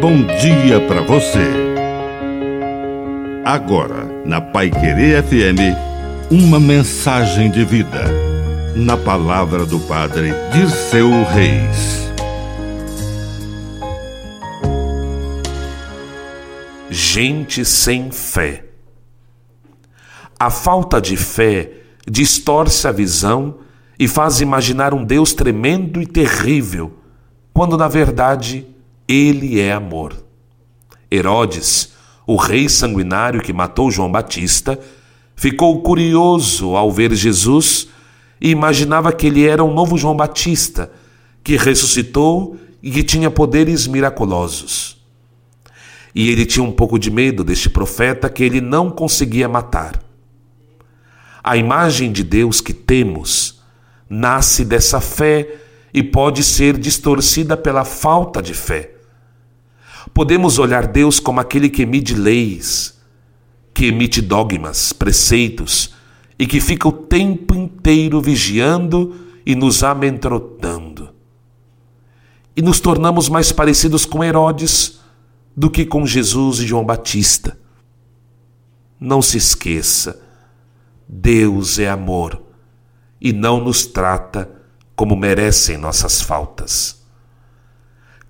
bom dia para você. Agora, na Pai Querer FM, uma mensagem de vida. Na palavra do Padre Dirceu Reis. Gente sem fé. A falta de fé distorce a visão e faz imaginar um Deus tremendo e terrível, quando na verdade ele é amor. Herodes, o rei sanguinário que matou João Batista, ficou curioso ao ver Jesus e imaginava que ele era um novo João Batista, que ressuscitou e que tinha poderes miraculosos. E ele tinha um pouco de medo deste profeta que ele não conseguia matar. A imagem de Deus que temos nasce dessa fé e pode ser distorcida pela falta de fé. Podemos olhar Deus como aquele que emite leis, que emite dogmas, preceitos e que fica o tempo inteiro vigiando e nos amedrontando. E nos tornamos mais parecidos com Herodes do que com Jesus e João Batista. Não se esqueça Deus é amor e não nos trata como merecem nossas faltas.